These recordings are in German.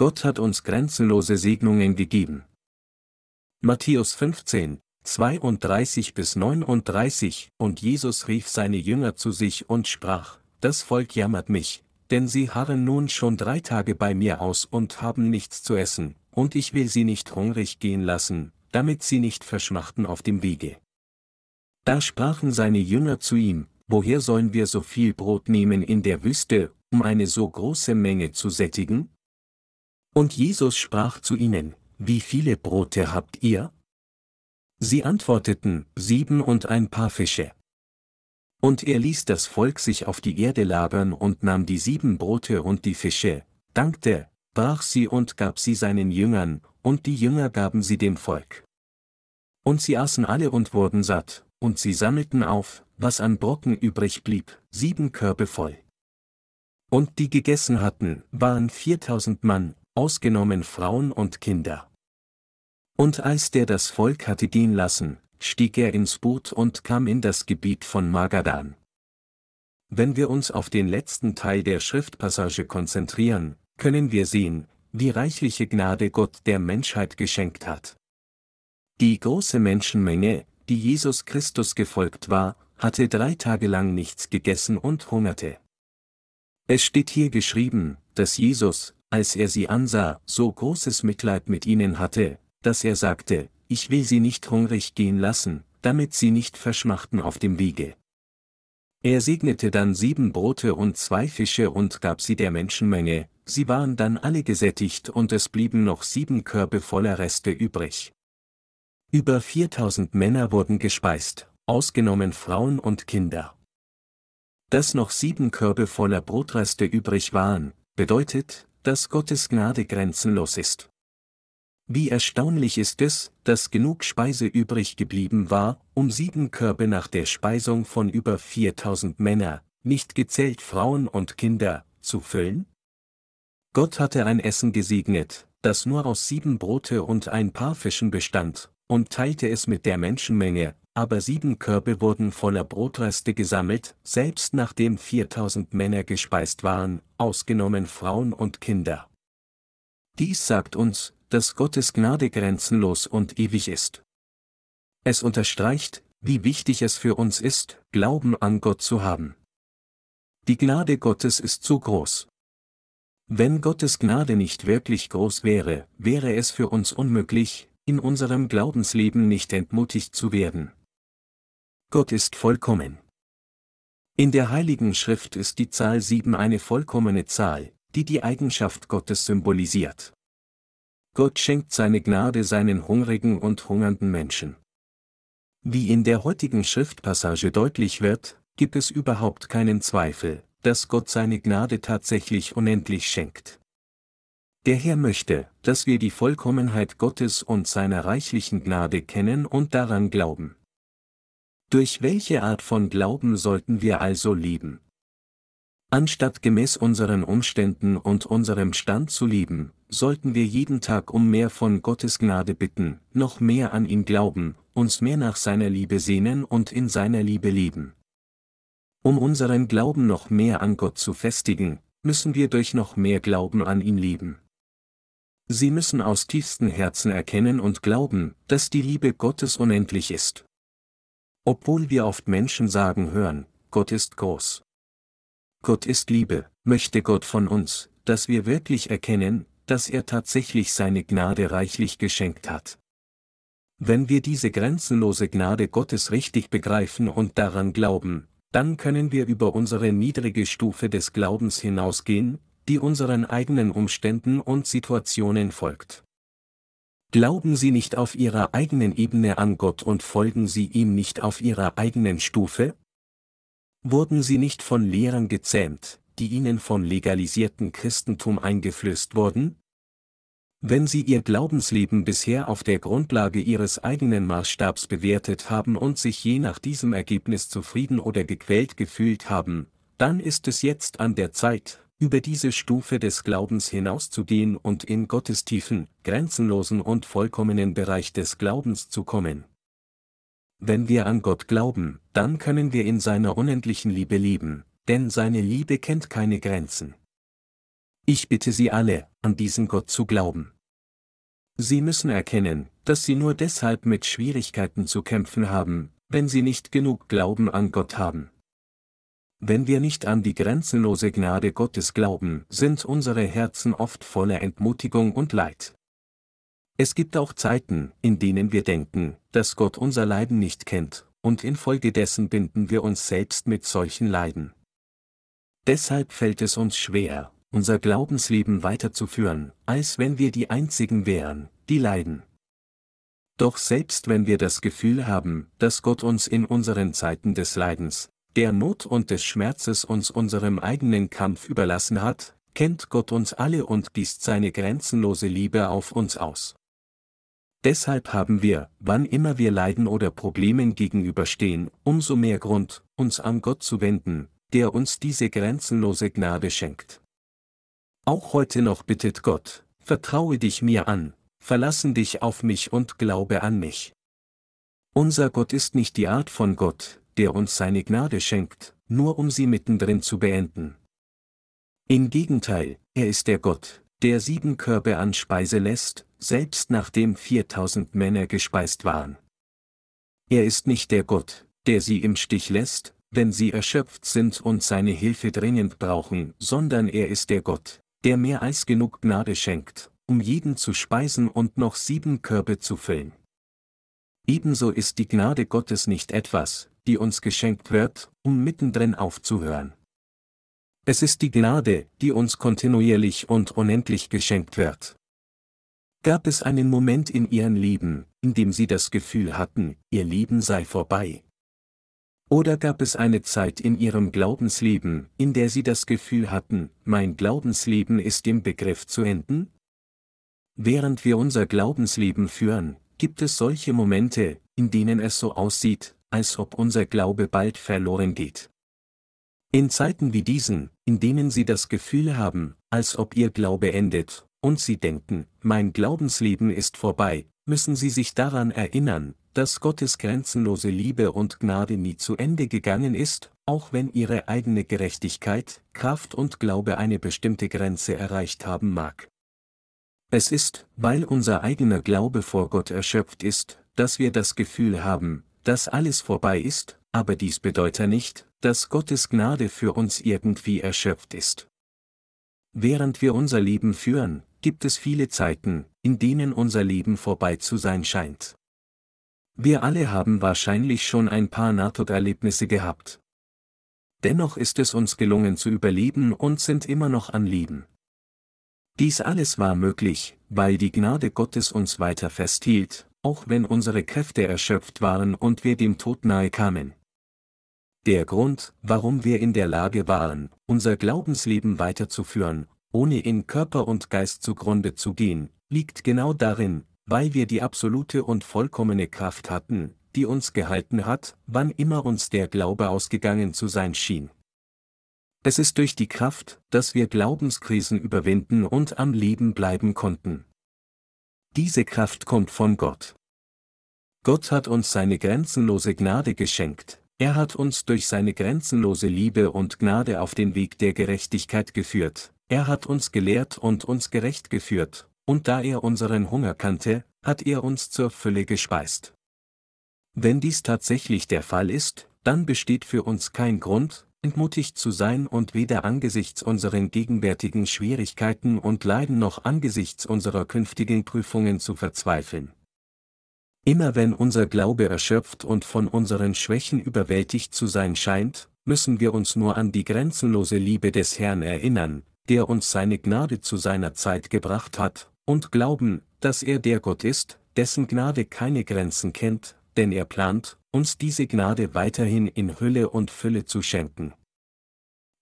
Gott hat uns grenzenlose Segnungen gegeben. Matthäus 15, 32 bis 39 Und Jesus rief seine Jünger zu sich und sprach, Das Volk jammert mich, denn sie harren nun schon drei Tage bei mir aus und haben nichts zu essen, und ich will sie nicht hungrig gehen lassen, damit sie nicht verschmachten auf dem Wege. Da sprachen seine Jünger zu ihm, Woher sollen wir so viel Brot nehmen in der Wüste, um eine so große Menge zu sättigen? Und Jesus sprach zu ihnen, Wie viele Brote habt ihr? Sie antworteten, Sieben und ein paar Fische. Und er ließ das Volk sich auf die Erde lagern und nahm die sieben Brote und die Fische, dankte, brach sie und gab sie seinen Jüngern, und die Jünger gaben sie dem Volk. Und sie aßen alle und wurden satt, und sie sammelten auf, was an Brocken übrig blieb, sieben Körbe voll. Und die gegessen hatten, waren viertausend Mann, ausgenommen Frauen und Kinder. Und als der das Volk hatte gehen lassen, stieg er ins Boot und kam in das Gebiet von Magadan. Wenn wir uns auf den letzten Teil der Schriftpassage konzentrieren, können wir sehen, wie reichliche Gnade Gott der Menschheit geschenkt hat. Die große Menschenmenge, die Jesus Christus gefolgt war, hatte drei Tage lang nichts gegessen und hungerte. Es steht hier geschrieben, dass Jesus, als er sie ansah, so großes Mitleid mit ihnen hatte, dass er sagte, ich will sie nicht hungrig gehen lassen, damit sie nicht verschmachten auf dem Wege. Er segnete dann sieben Brote und zwei Fische und gab sie der Menschenmenge, sie waren dann alle gesättigt und es blieben noch sieben Körbe voller Reste übrig. Über 4000 Männer wurden gespeist, ausgenommen Frauen und Kinder. Dass noch sieben Körbe voller Brotreste übrig waren, bedeutet, dass Gottes Gnade grenzenlos ist. Wie erstaunlich ist es, dass genug Speise übrig geblieben war, um sieben Körbe nach der Speisung von über 4000 Männer, nicht gezählt Frauen und Kinder, zu füllen? Gott hatte ein Essen gesegnet, das nur aus sieben Brote und ein paar Fischen bestand, und teilte es mit der Menschenmenge, aber sieben Körbe wurden voller Brotreste gesammelt, selbst nachdem 4000 Männer gespeist waren, ausgenommen Frauen und Kinder. Dies sagt uns, dass Gottes Gnade grenzenlos und ewig ist. Es unterstreicht, wie wichtig es für uns ist, Glauben an Gott zu haben. Die Gnade Gottes ist zu groß. Wenn Gottes Gnade nicht wirklich groß wäre, wäre es für uns unmöglich, in unserem Glaubensleben nicht entmutigt zu werden. Gott ist vollkommen. In der Heiligen Schrift ist die Zahl 7 eine vollkommene Zahl, die die Eigenschaft Gottes symbolisiert. Gott schenkt seine Gnade seinen hungrigen und hungernden Menschen. Wie in der heutigen Schriftpassage deutlich wird, gibt es überhaupt keinen Zweifel, dass Gott seine Gnade tatsächlich unendlich schenkt. Der Herr möchte, dass wir die Vollkommenheit Gottes und seiner reichlichen Gnade kennen und daran glauben. Durch welche Art von Glauben sollten wir also leben? Anstatt gemäß unseren Umständen und unserem Stand zu leben, sollten wir jeden Tag um mehr von Gottes Gnade bitten, noch mehr an ihn glauben, uns mehr nach seiner Liebe sehnen und in seiner Liebe leben. Um unseren Glauben noch mehr an Gott zu festigen, müssen wir durch noch mehr Glauben an ihn leben. Sie müssen aus tiefstem Herzen erkennen und glauben, dass die Liebe Gottes unendlich ist. Obwohl wir oft Menschen sagen hören, Gott ist groß. Gott ist Liebe, möchte Gott von uns, dass wir wirklich erkennen, dass er tatsächlich seine Gnade reichlich geschenkt hat. Wenn wir diese grenzenlose Gnade Gottes richtig begreifen und daran glauben, dann können wir über unsere niedrige Stufe des Glaubens hinausgehen, die unseren eigenen Umständen und Situationen folgt. Glauben Sie nicht auf Ihrer eigenen Ebene an Gott und folgen Sie ihm nicht auf Ihrer eigenen Stufe? Wurden sie nicht von Lehrern gezähmt, die ihnen von legalisierten Christentum eingeflößt wurden? Wenn sie ihr Glaubensleben bisher auf der Grundlage ihres eigenen Maßstabs bewertet haben und sich je nach diesem Ergebnis zufrieden oder gequält gefühlt haben, dann ist es jetzt an der Zeit, über diese Stufe des Glaubens hinauszugehen und in Gottes tiefen, grenzenlosen und vollkommenen Bereich des Glaubens zu kommen. Wenn wir an Gott glauben, dann können wir in seiner unendlichen Liebe leben, denn seine Liebe kennt keine Grenzen. Ich bitte Sie alle, an diesen Gott zu glauben. Sie müssen erkennen, dass Sie nur deshalb mit Schwierigkeiten zu kämpfen haben, wenn Sie nicht genug Glauben an Gott haben. Wenn wir nicht an die grenzenlose Gnade Gottes glauben, sind unsere Herzen oft voller Entmutigung und Leid. Es gibt auch Zeiten, in denen wir denken, dass Gott unser Leiden nicht kennt, und infolgedessen binden wir uns selbst mit solchen Leiden. Deshalb fällt es uns schwer, unser Glaubensleben weiterzuführen, als wenn wir die Einzigen wären, die leiden. Doch selbst wenn wir das Gefühl haben, dass Gott uns in unseren Zeiten des Leidens, der Not und des Schmerzes uns unserem eigenen Kampf überlassen hat, kennt Gott uns alle und gießt seine grenzenlose Liebe auf uns aus. Deshalb haben wir, wann immer wir Leiden oder Problemen gegenüberstehen, umso mehr Grund, uns an Gott zu wenden, der uns diese grenzenlose Gnade schenkt. Auch heute noch bittet Gott, vertraue dich mir an, verlassen dich auf mich und glaube an mich. Unser Gott ist nicht die Art von Gott, der uns seine Gnade schenkt, nur um sie mittendrin zu beenden. Im Gegenteil, er ist der Gott, der sieben Körbe an Speise lässt, selbst nachdem 4000 Männer gespeist waren. Er ist nicht der Gott, der sie im Stich lässt, wenn sie erschöpft sind und seine Hilfe dringend brauchen, sondern er ist der Gott, der mehr als genug Gnade schenkt, um jeden zu speisen und noch sieben Körbe zu füllen. Ebenso ist die Gnade Gottes nicht etwas, die uns geschenkt wird, um mittendrin aufzuhören. Es ist die Gnade, die uns kontinuierlich und unendlich geschenkt wird. Gab es einen Moment in ihrem Leben, in dem sie das Gefühl hatten, ihr Leben sei vorbei? Oder gab es eine Zeit in ihrem Glaubensleben, in der sie das Gefühl hatten, mein Glaubensleben ist im Begriff zu enden? Während wir unser Glaubensleben führen, gibt es solche Momente, in denen es so aussieht, als ob unser Glaube bald verloren geht. In Zeiten wie diesen, in denen Sie das Gefühl haben, als ob Ihr Glaube endet, und Sie denken, mein Glaubensleben ist vorbei, müssen Sie sich daran erinnern, dass Gottes grenzenlose Liebe und Gnade nie zu Ende gegangen ist, auch wenn Ihre eigene Gerechtigkeit, Kraft und Glaube eine bestimmte Grenze erreicht haben mag. Es ist, weil unser eigener Glaube vor Gott erschöpft ist, dass wir das Gefühl haben, dass alles vorbei ist, aber dies bedeutet nicht, dass Gottes Gnade für uns irgendwie erschöpft ist. Während wir unser Leben führen, gibt es viele Zeiten, in denen unser Leben vorbei zu sein scheint. Wir alle haben wahrscheinlich schon ein paar Nahtoderlebnisse gehabt. Dennoch ist es uns gelungen zu überleben und sind immer noch an Leben. Dies alles war möglich, weil die Gnade Gottes uns weiter festhielt, auch wenn unsere Kräfte erschöpft waren und wir dem Tod nahe kamen. Der Grund, warum wir in der Lage waren, unser Glaubensleben weiterzuführen, ohne in Körper und Geist zugrunde zu gehen, liegt genau darin, weil wir die absolute und vollkommene Kraft hatten, die uns gehalten hat, wann immer uns der Glaube ausgegangen zu sein schien. Es ist durch die Kraft, dass wir Glaubenskrisen überwinden und am Leben bleiben konnten. Diese Kraft kommt von Gott. Gott hat uns seine grenzenlose Gnade geschenkt, er hat uns durch seine grenzenlose Liebe und Gnade auf den Weg der Gerechtigkeit geführt, er hat uns gelehrt und uns gerecht geführt, und da er unseren Hunger kannte, hat er uns zur Fülle gespeist. Wenn dies tatsächlich der Fall ist, dann besteht für uns kein Grund, entmutigt zu sein und weder angesichts unseren gegenwärtigen Schwierigkeiten und Leiden noch angesichts unserer künftigen Prüfungen zu verzweifeln. Immer wenn unser Glaube erschöpft und von unseren Schwächen überwältigt zu sein scheint, müssen wir uns nur an die grenzenlose Liebe des Herrn erinnern, der uns seine Gnade zu seiner Zeit gebracht hat, und glauben, dass er der Gott ist, dessen Gnade keine Grenzen kennt, denn er plant, uns diese Gnade weiterhin in Hülle und Fülle zu schenken.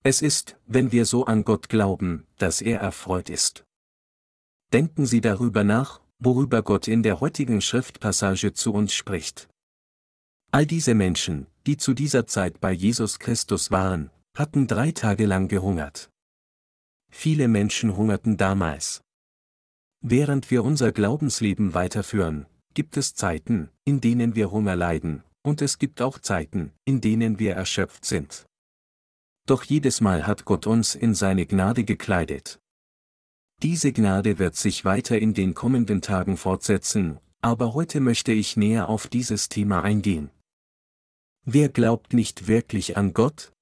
Es ist, wenn wir so an Gott glauben, dass er erfreut ist. Denken Sie darüber nach, worüber Gott in der heutigen Schriftpassage zu uns spricht. All diese Menschen, die zu dieser Zeit bei Jesus Christus waren, hatten drei Tage lang gehungert. Viele Menschen hungerten damals. Während wir unser Glaubensleben weiterführen, gibt es Zeiten, in denen wir Hunger leiden, und es gibt auch Zeiten, in denen wir erschöpft sind. Doch jedes Mal hat Gott uns in seine Gnade gekleidet. Diese Gnade wird sich weiter in den kommenden Tagen fortsetzen, aber heute möchte ich näher auf dieses Thema eingehen. Wer glaubt nicht wirklich an Gott?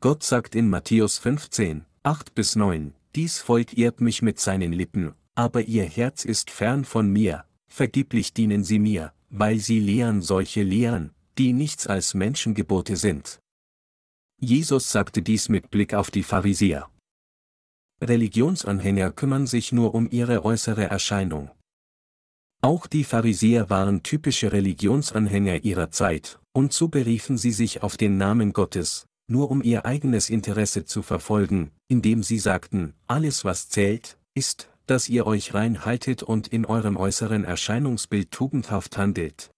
Gott sagt in Matthäus 15, 8 bis 9, dies Volk ehrt mich mit seinen Lippen, aber ihr Herz ist fern von mir, vergeblich dienen sie mir, weil sie lehren solche Lehren, die nichts als Menschengebote sind. Jesus sagte dies mit Blick auf die Pharisäer. Religionsanhänger kümmern sich nur um ihre äußere Erscheinung. Auch die Pharisäer waren typische Religionsanhänger ihrer Zeit, und so beriefen sie sich auf den Namen Gottes, nur um ihr eigenes Interesse zu verfolgen, indem sie sagten, alles was zählt, ist, dass ihr euch rein haltet und in eurem äußeren Erscheinungsbild tugendhaft handelt.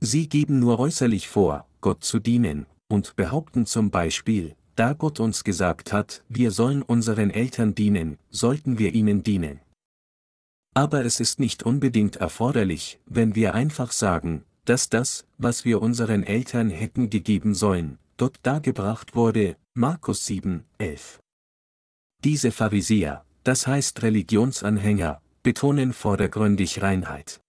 Sie geben nur äußerlich vor, Gott zu dienen, und behaupten zum Beispiel, da Gott uns gesagt hat, wir sollen unseren Eltern dienen, sollten wir ihnen dienen. Aber es ist nicht unbedingt erforderlich, wenn wir einfach sagen, dass das, was wir unseren Eltern hätten gegeben sollen, dort dargebracht wurde, Markus 7, 11. Diese Pharisäer, das heißt Religionsanhänger, betonen vordergründig Reinheit.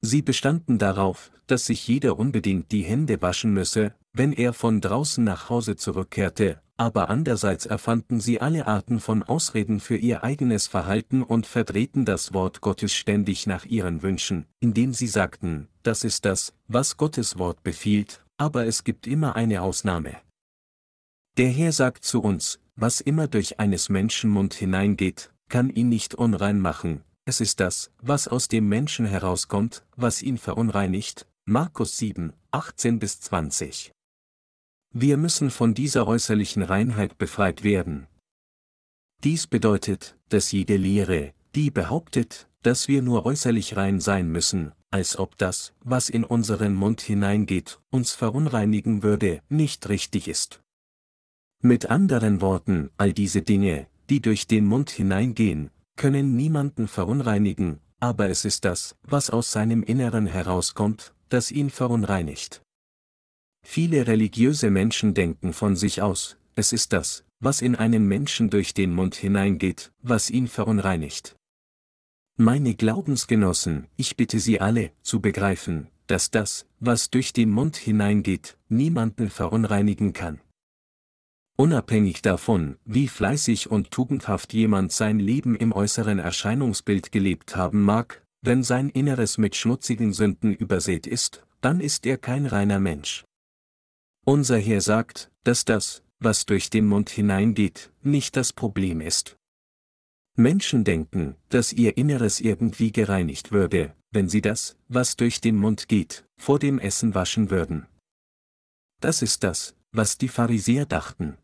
Sie bestanden darauf, dass sich jeder unbedingt die Hände waschen müsse, wenn er von draußen nach Hause zurückkehrte, aber andererseits erfanden sie alle Arten von Ausreden für ihr eigenes Verhalten und verdrehten das Wort Gottes ständig nach ihren Wünschen, indem sie sagten, das ist das, was Gottes Wort befiehlt, aber es gibt immer eine Ausnahme. Der Herr sagt zu uns, was immer durch eines Menschen Mund hineingeht, kann ihn nicht unrein machen, es ist das, was aus dem Menschen herauskommt, was ihn verunreinigt. Markus 7, 18 bis 20. Wir müssen von dieser äußerlichen Reinheit befreit werden. Dies bedeutet, dass jede Lehre, die behauptet, dass wir nur äußerlich rein sein müssen, als ob das, was in unseren Mund hineingeht, uns verunreinigen würde, nicht richtig ist. Mit anderen Worten, all diese Dinge, die durch den Mund hineingehen, können niemanden verunreinigen, aber es ist das, was aus seinem Inneren herauskommt, das ihn verunreinigt. Viele religiöse Menschen denken von sich aus, es ist das, was in einem Menschen durch den Mund hineingeht, was ihn verunreinigt. Meine Glaubensgenossen, ich bitte Sie alle, zu begreifen, dass das, was durch den Mund hineingeht, niemanden verunreinigen kann. Unabhängig davon, wie fleißig und tugendhaft jemand sein Leben im äußeren Erscheinungsbild gelebt haben mag, wenn sein Inneres mit schmutzigen Sünden übersät ist, dann ist er kein reiner Mensch. Unser Herr sagt, dass das, was durch den Mund hineingeht, nicht das Problem ist. Menschen denken, dass ihr Inneres irgendwie gereinigt würde, wenn sie das, was durch den Mund geht, vor dem Essen waschen würden. Das ist das, was die Pharisäer dachten.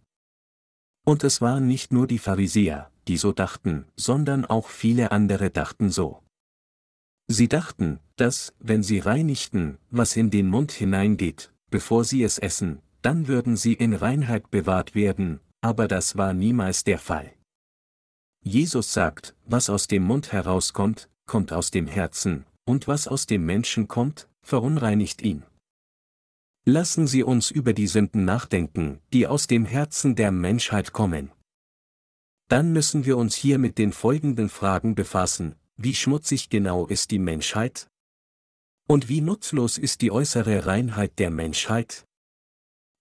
Und es waren nicht nur die Pharisäer, die so dachten, sondern auch viele andere dachten so. Sie dachten, dass, wenn sie reinigten, was in den Mund hineingeht, bevor sie es essen, dann würden sie in Reinheit bewahrt werden, aber das war niemals der Fall. Jesus sagt, was aus dem Mund herauskommt, kommt aus dem Herzen, und was aus dem Menschen kommt, verunreinigt ihn. Lassen Sie uns über die Sünden nachdenken, die aus dem Herzen der Menschheit kommen. Dann müssen wir uns hier mit den folgenden Fragen befassen, wie schmutzig genau ist die Menschheit? Und wie nutzlos ist die äußere Reinheit der Menschheit?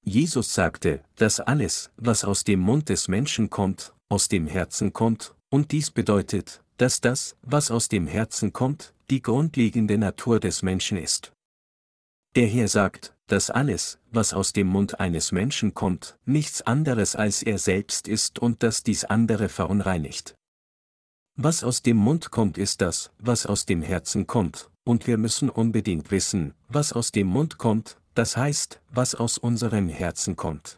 Jesus sagte, dass alles, was aus dem Mund des Menschen kommt, aus dem Herzen kommt, und dies bedeutet, dass das, was aus dem Herzen kommt, die grundlegende Natur des Menschen ist. Der Herr sagt, dass alles, was aus dem Mund eines Menschen kommt, nichts anderes als er selbst ist und dass dies andere verunreinigt. Was aus dem Mund kommt ist das, was aus dem Herzen kommt, und wir müssen unbedingt wissen, was aus dem Mund kommt, das heißt, was aus unserem Herzen kommt.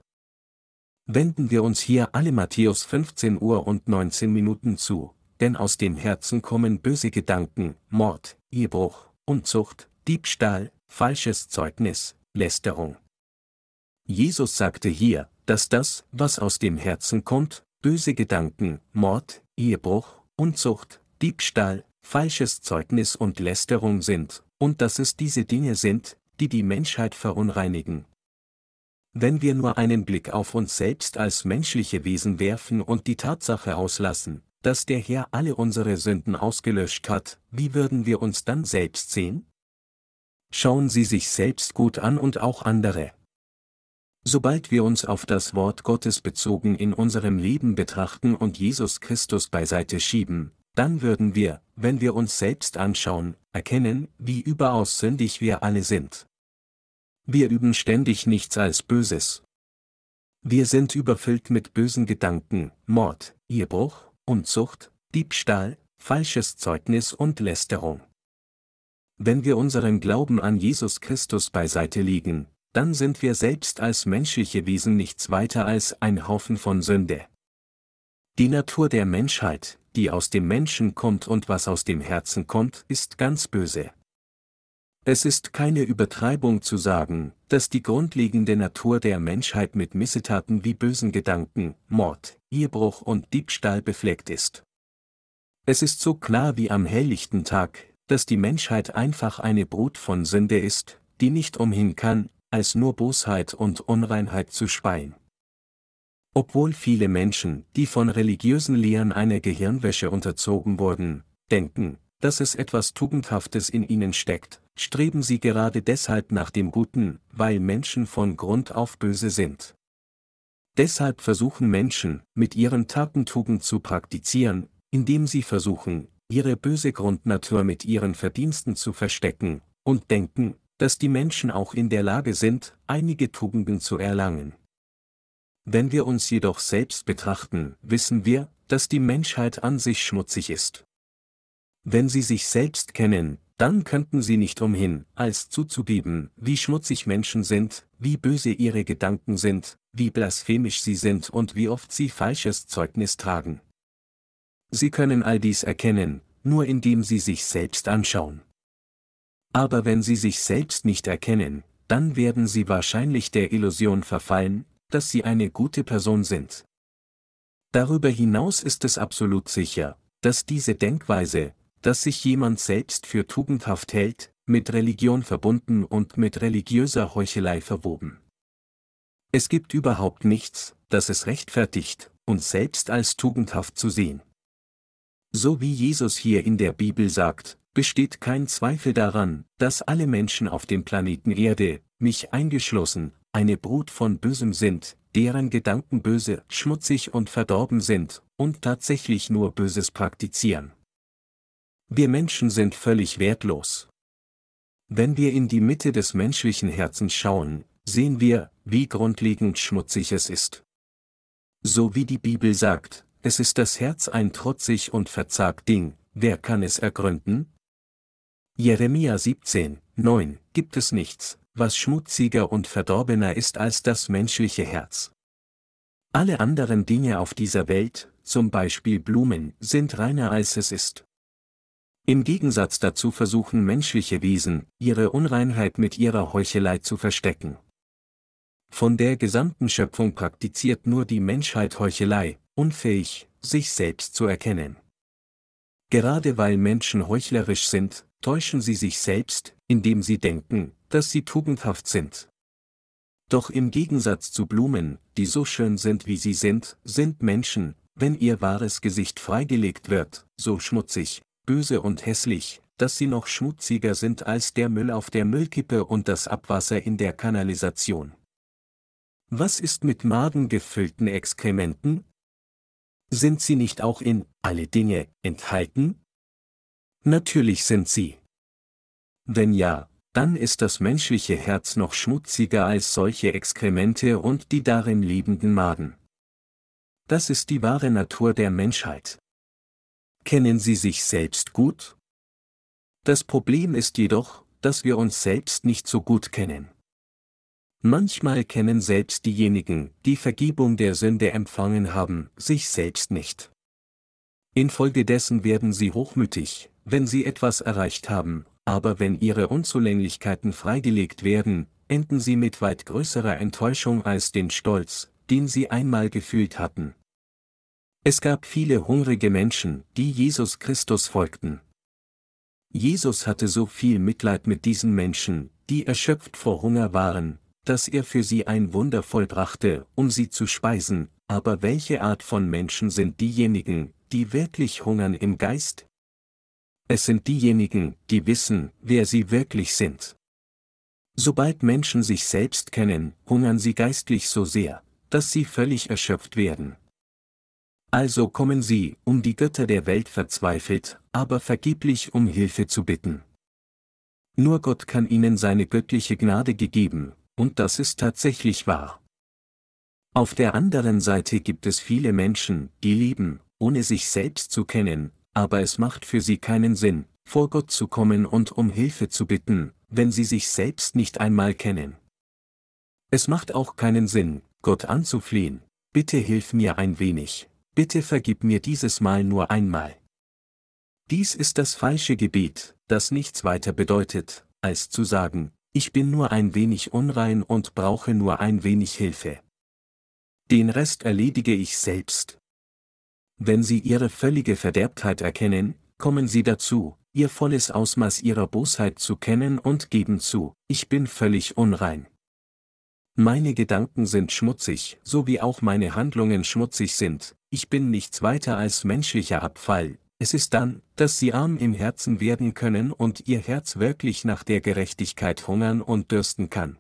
Wenden wir uns hier alle Matthäus 15 Uhr und 19 Minuten zu, denn aus dem Herzen kommen böse Gedanken, Mord, Ehebruch, Unzucht, Diebstahl, falsches Zeugnis, Lästerung. Jesus sagte hier, dass das, was aus dem Herzen kommt, böse Gedanken, Mord, Ehebruch, Unzucht, Diebstahl, falsches Zeugnis und Lästerung sind, und dass es diese Dinge sind, die die Menschheit verunreinigen. Wenn wir nur einen Blick auf uns selbst als menschliche Wesen werfen und die Tatsache auslassen, dass der Herr alle unsere Sünden ausgelöscht hat, wie würden wir uns dann selbst sehen? Schauen Sie sich selbst gut an und auch andere. Sobald wir uns auf das Wort Gottes bezogen in unserem Leben betrachten und Jesus Christus beiseite schieben, dann würden wir, wenn wir uns selbst anschauen, erkennen, wie überaus sündig wir alle sind. Wir üben ständig nichts als Böses. Wir sind überfüllt mit bösen Gedanken, Mord, Ehebruch, Unzucht, Diebstahl, falsches Zeugnis und Lästerung. Wenn wir unseren Glauben an Jesus Christus beiseite legen, dann sind wir selbst als menschliche Wesen nichts weiter als ein Haufen von Sünde. Die Natur der Menschheit, die aus dem Menschen kommt und was aus dem Herzen kommt, ist ganz böse. Es ist keine Übertreibung zu sagen, dass die grundlegende Natur der Menschheit mit Missetaten wie bösen Gedanken, Mord, Ehebruch und Diebstahl befleckt ist. Es ist so klar wie am helllichten Tag, dass die Menschheit einfach eine Brut von Sünde ist, die nicht umhin kann, als nur Bosheit und Unreinheit zu speien. Obwohl viele Menschen, die von religiösen Lehren einer Gehirnwäsche unterzogen wurden, denken, dass es etwas Tugendhaftes in ihnen steckt, streben sie gerade deshalb nach dem Guten, weil Menschen von Grund auf böse sind. Deshalb versuchen Menschen, mit ihren Taten Tugend zu praktizieren, indem sie versuchen, ihre böse Grundnatur mit ihren Verdiensten zu verstecken, und denken, dass die Menschen auch in der Lage sind, einige Tugenden zu erlangen. Wenn wir uns jedoch selbst betrachten, wissen wir, dass die Menschheit an sich schmutzig ist. Wenn sie sich selbst kennen, dann könnten sie nicht umhin, als zuzugeben, wie schmutzig Menschen sind, wie böse ihre Gedanken sind, wie blasphemisch sie sind und wie oft sie falsches Zeugnis tragen. Sie können all dies erkennen, nur indem sie sich selbst anschauen. Aber wenn sie sich selbst nicht erkennen, dann werden sie wahrscheinlich der Illusion verfallen, dass sie eine gute Person sind. Darüber hinaus ist es absolut sicher, dass diese Denkweise, dass sich jemand selbst für tugendhaft hält, mit Religion verbunden und mit religiöser Heuchelei verwoben. Es gibt überhaupt nichts, das es rechtfertigt, uns selbst als tugendhaft zu sehen. So wie Jesus hier in der Bibel sagt, besteht kein Zweifel daran, dass alle Menschen auf dem Planeten Erde, mich eingeschlossen, eine Brut von Bösem sind, deren Gedanken böse, schmutzig und verdorben sind, und tatsächlich nur Böses praktizieren. Wir Menschen sind völlig wertlos. Wenn wir in die Mitte des menschlichen Herzens schauen, sehen wir, wie grundlegend schmutzig es ist. So wie die Bibel sagt, es ist das Herz ein trotzig und verzagt Ding, wer kann es ergründen? Jeremia 17, 9, gibt es nichts, was schmutziger und verdorbener ist als das menschliche Herz. Alle anderen Dinge auf dieser Welt, zum Beispiel Blumen, sind reiner als es ist. Im Gegensatz dazu versuchen menschliche Wesen, ihre Unreinheit mit ihrer Heuchelei zu verstecken. Von der gesamten Schöpfung praktiziert nur die Menschheit Heuchelei, unfähig, sich selbst zu erkennen. Gerade weil Menschen heuchlerisch sind, täuschen sie sich selbst, indem sie denken, dass sie tugendhaft sind. Doch im Gegensatz zu Blumen, die so schön sind wie sie sind, sind Menschen, wenn ihr wahres Gesicht freigelegt wird, so schmutzig, böse und hässlich, dass sie noch schmutziger sind als der Müll auf der Müllkippe und das Abwasser in der Kanalisation. Was ist mit magengefüllten Exkrementen? Sind sie nicht auch in alle Dinge enthalten? Natürlich sind sie. Wenn ja, dann ist das menschliche Herz noch schmutziger als solche Exkremente und die darin lebenden Maden. Das ist die wahre Natur der Menschheit. Kennen Sie sich selbst gut? Das Problem ist jedoch, dass wir uns selbst nicht so gut kennen. Manchmal kennen selbst diejenigen, die Vergebung der Sünde empfangen haben, sich selbst nicht. Infolgedessen werden sie hochmütig, wenn sie etwas erreicht haben, aber wenn ihre Unzulänglichkeiten freigelegt werden, enden sie mit weit größerer Enttäuschung als den Stolz, den sie einmal gefühlt hatten. Es gab viele hungrige Menschen, die Jesus Christus folgten. Jesus hatte so viel Mitleid mit diesen Menschen, die erschöpft vor Hunger waren, dass er für sie ein Wunder vollbrachte, um sie zu speisen, aber welche Art von Menschen sind diejenigen, die wirklich hungern im Geist? Es sind diejenigen, die wissen, wer sie wirklich sind. Sobald Menschen sich selbst kennen, hungern sie geistlich so sehr, dass sie völlig erschöpft werden. Also kommen sie, um die Götter der Welt verzweifelt, aber vergeblich um Hilfe zu bitten. Nur Gott kann ihnen seine göttliche Gnade gegeben, und das ist tatsächlich wahr. Auf der anderen Seite gibt es viele Menschen, die lieben, ohne sich selbst zu kennen, aber es macht für sie keinen Sinn, vor Gott zu kommen und um Hilfe zu bitten, wenn sie sich selbst nicht einmal kennen. Es macht auch keinen Sinn, Gott anzuflehen, bitte hilf mir ein wenig, bitte vergib mir dieses Mal nur einmal. Dies ist das falsche Gebet, das nichts weiter bedeutet, als zu sagen, ich bin nur ein wenig unrein und brauche nur ein wenig Hilfe. Den Rest erledige ich selbst. Wenn Sie Ihre völlige Verderbtheit erkennen, kommen Sie dazu, Ihr volles Ausmaß Ihrer Bosheit zu kennen und geben zu, ich bin völlig unrein. Meine Gedanken sind schmutzig, so wie auch meine Handlungen schmutzig sind, ich bin nichts weiter als menschlicher Abfall, es ist dann, dass sie arm im Herzen werden können und ihr Herz wirklich nach der Gerechtigkeit hungern und dürsten kann.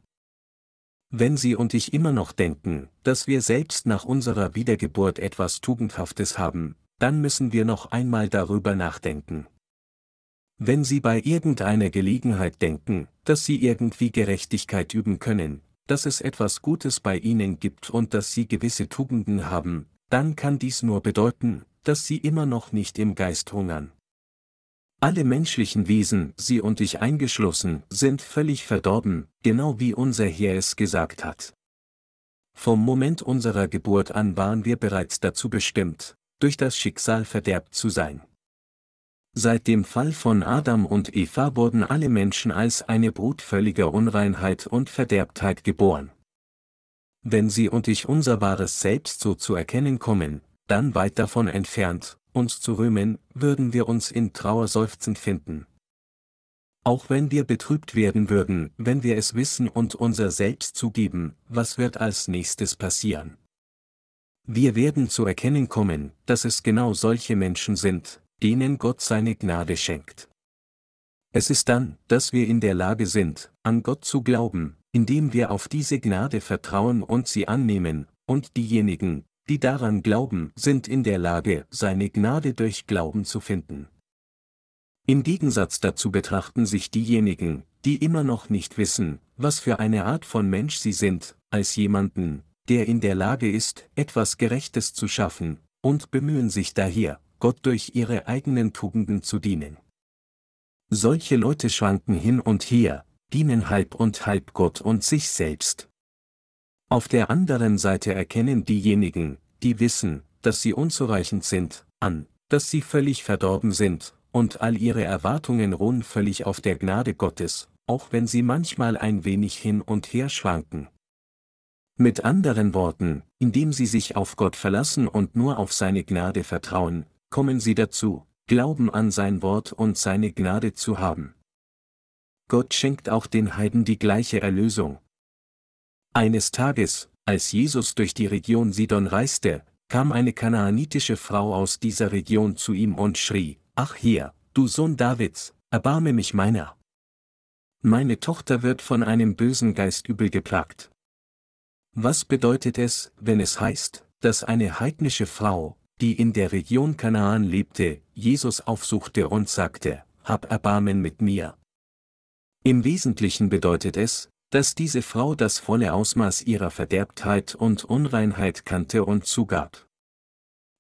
Wenn Sie und ich immer noch denken, dass wir selbst nach unserer Wiedergeburt etwas Tugendhaftes haben, dann müssen wir noch einmal darüber nachdenken. Wenn Sie bei irgendeiner Gelegenheit denken, dass Sie irgendwie Gerechtigkeit üben können, dass es etwas Gutes bei Ihnen gibt und dass Sie gewisse Tugenden haben, dann kann dies nur bedeuten, dass sie immer noch nicht im Geist hungern. Alle menschlichen Wesen, sie und ich eingeschlossen, sind völlig verdorben, genau wie unser Herr es gesagt hat. Vom Moment unserer Geburt an waren wir bereits dazu bestimmt, durch das Schicksal verderbt zu sein. Seit dem Fall von Adam und Eva wurden alle Menschen als eine Brut völliger Unreinheit und Verderbtheit geboren. Wenn sie und ich unser wahres Selbst so zu erkennen kommen, dann weit davon entfernt, uns zu rühmen, würden wir uns in Trauer seufzend finden. Auch wenn wir betrübt werden würden, wenn wir es wissen und unser Selbst zugeben, was wird als nächstes passieren? Wir werden zu erkennen kommen, dass es genau solche Menschen sind, denen Gott seine Gnade schenkt. Es ist dann, dass wir in der Lage sind, an Gott zu glauben, indem wir auf diese Gnade vertrauen und sie annehmen, und diejenigen, die daran glauben, sind in der Lage, seine Gnade durch Glauben zu finden. Im Gegensatz dazu betrachten sich diejenigen, die immer noch nicht wissen, was für eine Art von Mensch sie sind, als jemanden, der in der Lage ist, etwas Gerechtes zu schaffen, und bemühen sich daher, Gott durch ihre eigenen Tugenden zu dienen. Solche Leute schwanken hin und her, dienen halb und halb Gott und sich selbst, auf der anderen Seite erkennen diejenigen, die wissen, dass sie unzureichend sind, an, dass sie völlig verdorben sind, und all ihre Erwartungen ruhen völlig auf der Gnade Gottes, auch wenn sie manchmal ein wenig hin und her schwanken. Mit anderen Worten, indem sie sich auf Gott verlassen und nur auf seine Gnade vertrauen, kommen sie dazu, Glauben an sein Wort und seine Gnade zu haben. Gott schenkt auch den Heiden die gleiche Erlösung, eines Tages, als Jesus durch die Region Sidon reiste, kam eine kanaanitische Frau aus dieser Region zu ihm und schrie, Ach hier, du Sohn Davids, erbarme mich meiner. Meine Tochter wird von einem bösen Geist übel geplagt. Was bedeutet es, wenn es heißt, dass eine heidnische Frau, die in der Region Kanaan lebte, Jesus aufsuchte und sagte, Hab Erbarmen mit mir. Im Wesentlichen bedeutet es, dass diese Frau das volle Ausmaß ihrer Verderbtheit und Unreinheit kannte und zugab.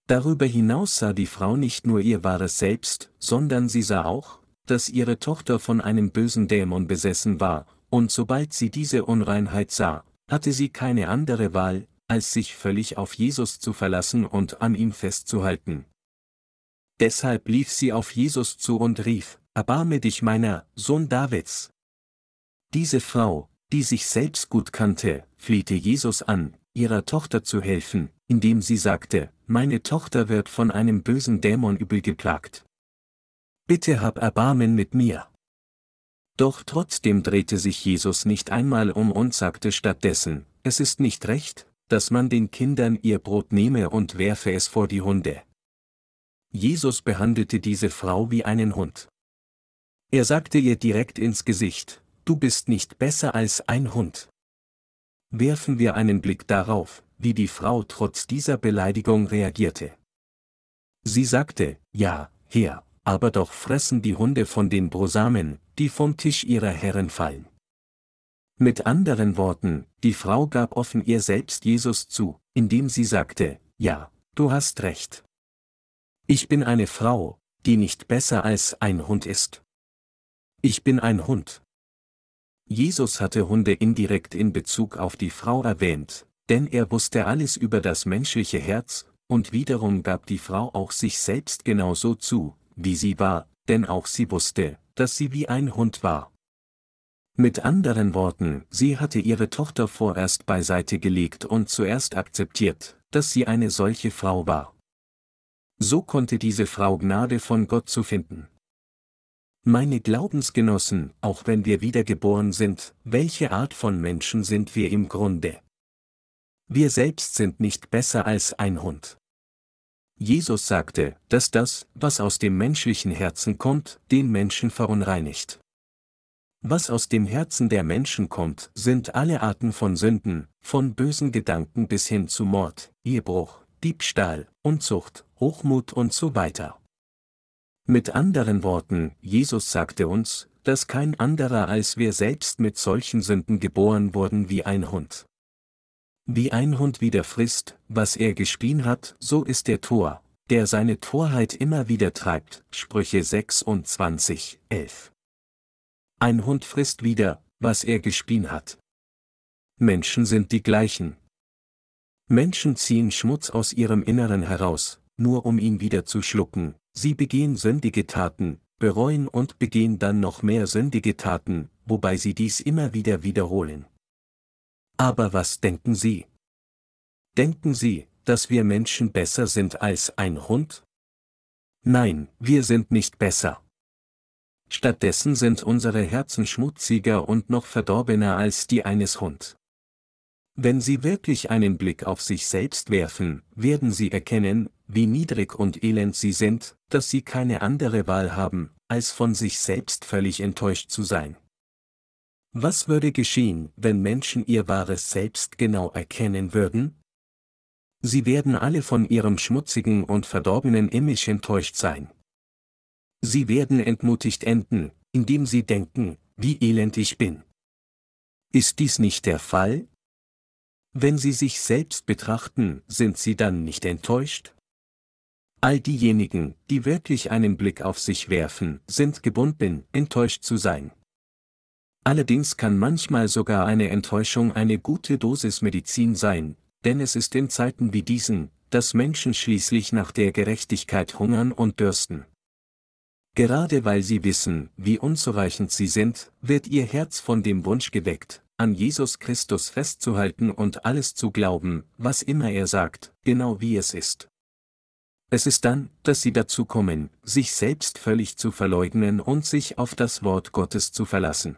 Darüber hinaus sah die Frau nicht nur ihr wahres Selbst, sondern sie sah auch, dass ihre Tochter von einem bösen Dämon besessen war, und sobald sie diese Unreinheit sah, hatte sie keine andere Wahl, als sich völlig auf Jesus zu verlassen und an ihm festzuhalten. Deshalb lief sie auf Jesus zu und rief, Erbarme dich meiner, Sohn Davids. Diese Frau, die sich selbst gut kannte, flehte Jesus an, ihrer Tochter zu helfen, indem sie sagte, meine Tochter wird von einem bösen Dämon übel geplagt. Bitte hab Erbarmen mit mir. Doch trotzdem drehte sich Jesus nicht einmal um und sagte stattdessen, es ist nicht recht, dass man den Kindern ihr Brot nehme und werfe es vor die Hunde. Jesus behandelte diese Frau wie einen Hund. Er sagte ihr direkt ins Gesicht, du bist nicht besser als ein Hund. Werfen wir einen Blick darauf, wie die Frau trotz dieser Beleidigung reagierte. Sie sagte, ja, Herr, aber doch fressen die Hunde von den Brosamen, die vom Tisch ihrer Herren fallen. Mit anderen Worten, die Frau gab offen ihr selbst Jesus zu, indem sie sagte, ja, du hast recht. Ich bin eine Frau, die nicht besser als ein Hund ist. Ich bin ein Hund. Jesus hatte Hunde indirekt in Bezug auf die Frau erwähnt, denn er wusste alles über das menschliche Herz, und wiederum gab die Frau auch sich selbst genauso zu, wie sie war, denn auch sie wusste, dass sie wie ein Hund war. Mit anderen Worten, sie hatte ihre Tochter vorerst beiseite gelegt und zuerst akzeptiert, dass sie eine solche Frau war. So konnte diese Frau Gnade von Gott zu finden. Meine Glaubensgenossen, auch wenn wir wiedergeboren sind, welche Art von Menschen sind wir im Grunde? Wir selbst sind nicht besser als ein Hund. Jesus sagte, dass das, was aus dem menschlichen Herzen kommt, den Menschen verunreinigt. Was aus dem Herzen der Menschen kommt, sind alle Arten von Sünden, von bösen Gedanken bis hin zu Mord, Ehebruch, Diebstahl, Unzucht, Hochmut und so weiter. Mit anderen Worten, Jesus sagte uns, dass kein anderer als wir selbst mit solchen Sünden geboren wurden wie ein Hund. Wie ein Hund wieder frisst, was er gespien hat, so ist der Tor, der seine Torheit immer wieder treibt. Sprüche 26, 11. Ein Hund frisst wieder, was er gespien hat. Menschen sind die gleichen. Menschen ziehen Schmutz aus ihrem Inneren heraus, nur um ihn wieder zu schlucken, sie begehen sündige Taten, bereuen und begehen dann noch mehr sündige Taten, wobei sie dies immer wieder wiederholen. Aber was denken Sie? Denken Sie, dass wir Menschen besser sind als ein Hund? Nein, wir sind nicht besser. Stattdessen sind unsere Herzen schmutziger und noch verdorbener als die eines Hund. Wenn Sie wirklich einen Blick auf sich selbst werfen, werden Sie erkennen, wie niedrig und elend Sie sind, dass Sie keine andere Wahl haben, als von sich selbst völlig enttäuscht zu sein. Was würde geschehen, wenn Menschen ihr wahres Selbst genau erkennen würden? Sie werden alle von ihrem schmutzigen und verdorbenen Image enttäuscht sein. Sie werden entmutigt enden, indem sie denken, wie elend ich bin. Ist dies nicht der Fall? Wenn sie sich selbst betrachten, sind sie dann nicht enttäuscht? All diejenigen, die wirklich einen Blick auf sich werfen, sind gebunden, enttäuscht zu sein. Allerdings kann manchmal sogar eine Enttäuschung eine gute Dosis Medizin sein, denn es ist in Zeiten wie diesen, dass Menschen schließlich nach der Gerechtigkeit hungern und dürsten. Gerade weil sie wissen, wie unzureichend sie sind, wird ihr Herz von dem Wunsch geweckt, an Jesus Christus festzuhalten und alles zu glauben, was immer er sagt, genau wie es ist. Es ist dann, dass sie dazu kommen, sich selbst völlig zu verleugnen und sich auf das Wort Gottes zu verlassen.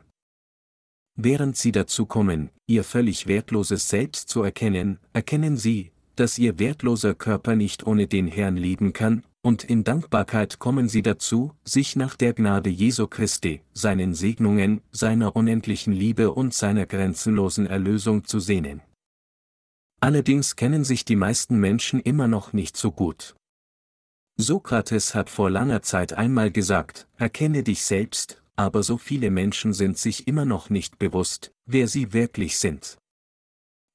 Während sie dazu kommen, ihr völlig wertloses Selbst zu erkennen, erkennen sie, dass ihr wertloser Körper nicht ohne den Herrn leben kann, und in Dankbarkeit kommen sie dazu, sich nach der Gnade Jesu Christi, seinen Segnungen, seiner unendlichen Liebe und seiner grenzenlosen Erlösung zu sehnen. Allerdings kennen sich die meisten Menschen immer noch nicht so gut. Sokrates hat vor langer Zeit einmal gesagt, erkenne dich selbst, aber so viele Menschen sind sich immer noch nicht bewusst, wer sie wirklich sind.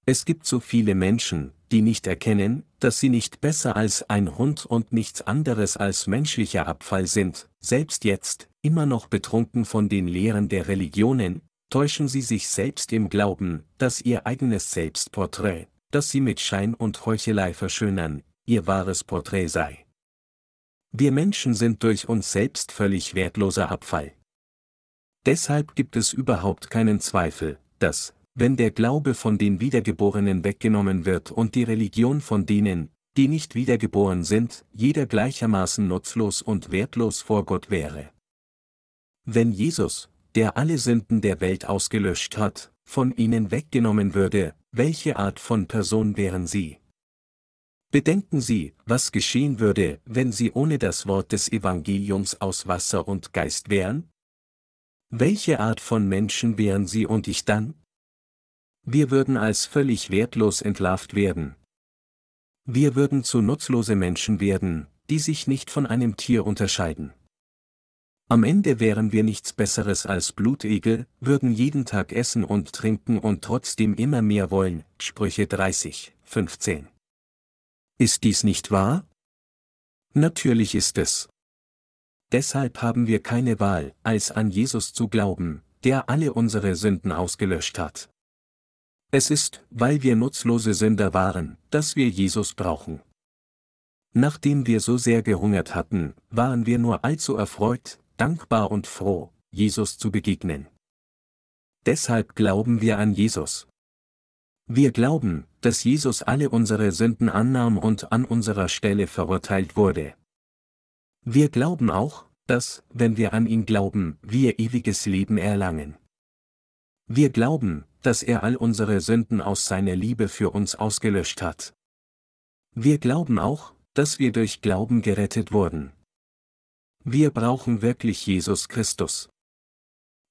Es gibt so viele Menschen, die nicht erkennen, dass sie nicht besser als ein Hund und nichts anderes als menschlicher Abfall sind, selbst jetzt, immer noch betrunken von den Lehren der Religionen, täuschen sie sich selbst im Glauben, dass ihr eigenes Selbstporträt, das sie mit Schein und Heuchelei verschönern, ihr wahres Porträt sei. Wir Menschen sind durch uns selbst völlig wertloser Abfall. Deshalb gibt es überhaupt keinen Zweifel, dass, wenn der Glaube von den Wiedergeborenen weggenommen wird und die Religion von denen, die nicht wiedergeboren sind, jeder gleichermaßen nutzlos und wertlos vor Gott wäre. Wenn Jesus, der alle Sünden der Welt ausgelöscht hat, von ihnen weggenommen würde, welche Art von Person wären sie? Bedenken Sie, was geschehen würde, wenn Sie ohne das Wort des Evangeliums aus Wasser und Geist wären? Welche Art von Menschen wären Sie und ich dann? Wir würden als völlig wertlos entlarvt werden. Wir würden zu nutzlose Menschen werden, die sich nicht von einem Tier unterscheiden. Am Ende wären wir nichts Besseres als Blutegel, würden jeden Tag essen und trinken und trotzdem immer mehr wollen. Sprüche 30, 15. Ist dies nicht wahr? Natürlich ist es. Deshalb haben wir keine Wahl, als an Jesus zu glauben, der alle unsere Sünden ausgelöscht hat. Es ist, weil wir nutzlose Sünder waren, dass wir Jesus brauchen. Nachdem wir so sehr gehungert hatten, waren wir nur allzu erfreut, dankbar und froh, Jesus zu begegnen. Deshalb glauben wir an Jesus. Wir glauben, dass Jesus alle unsere Sünden annahm und an unserer Stelle verurteilt wurde. Wir glauben auch, dass, wenn wir an ihn glauben, wir ewiges Leben erlangen. Wir glauben, dass er all unsere Sünden aus seiner Liebe für uns ausgelöscht hat. Wir glauben auch, dass wir durch Glauben gerettet wurden. Wir brauchen wirklich Jesus Christus.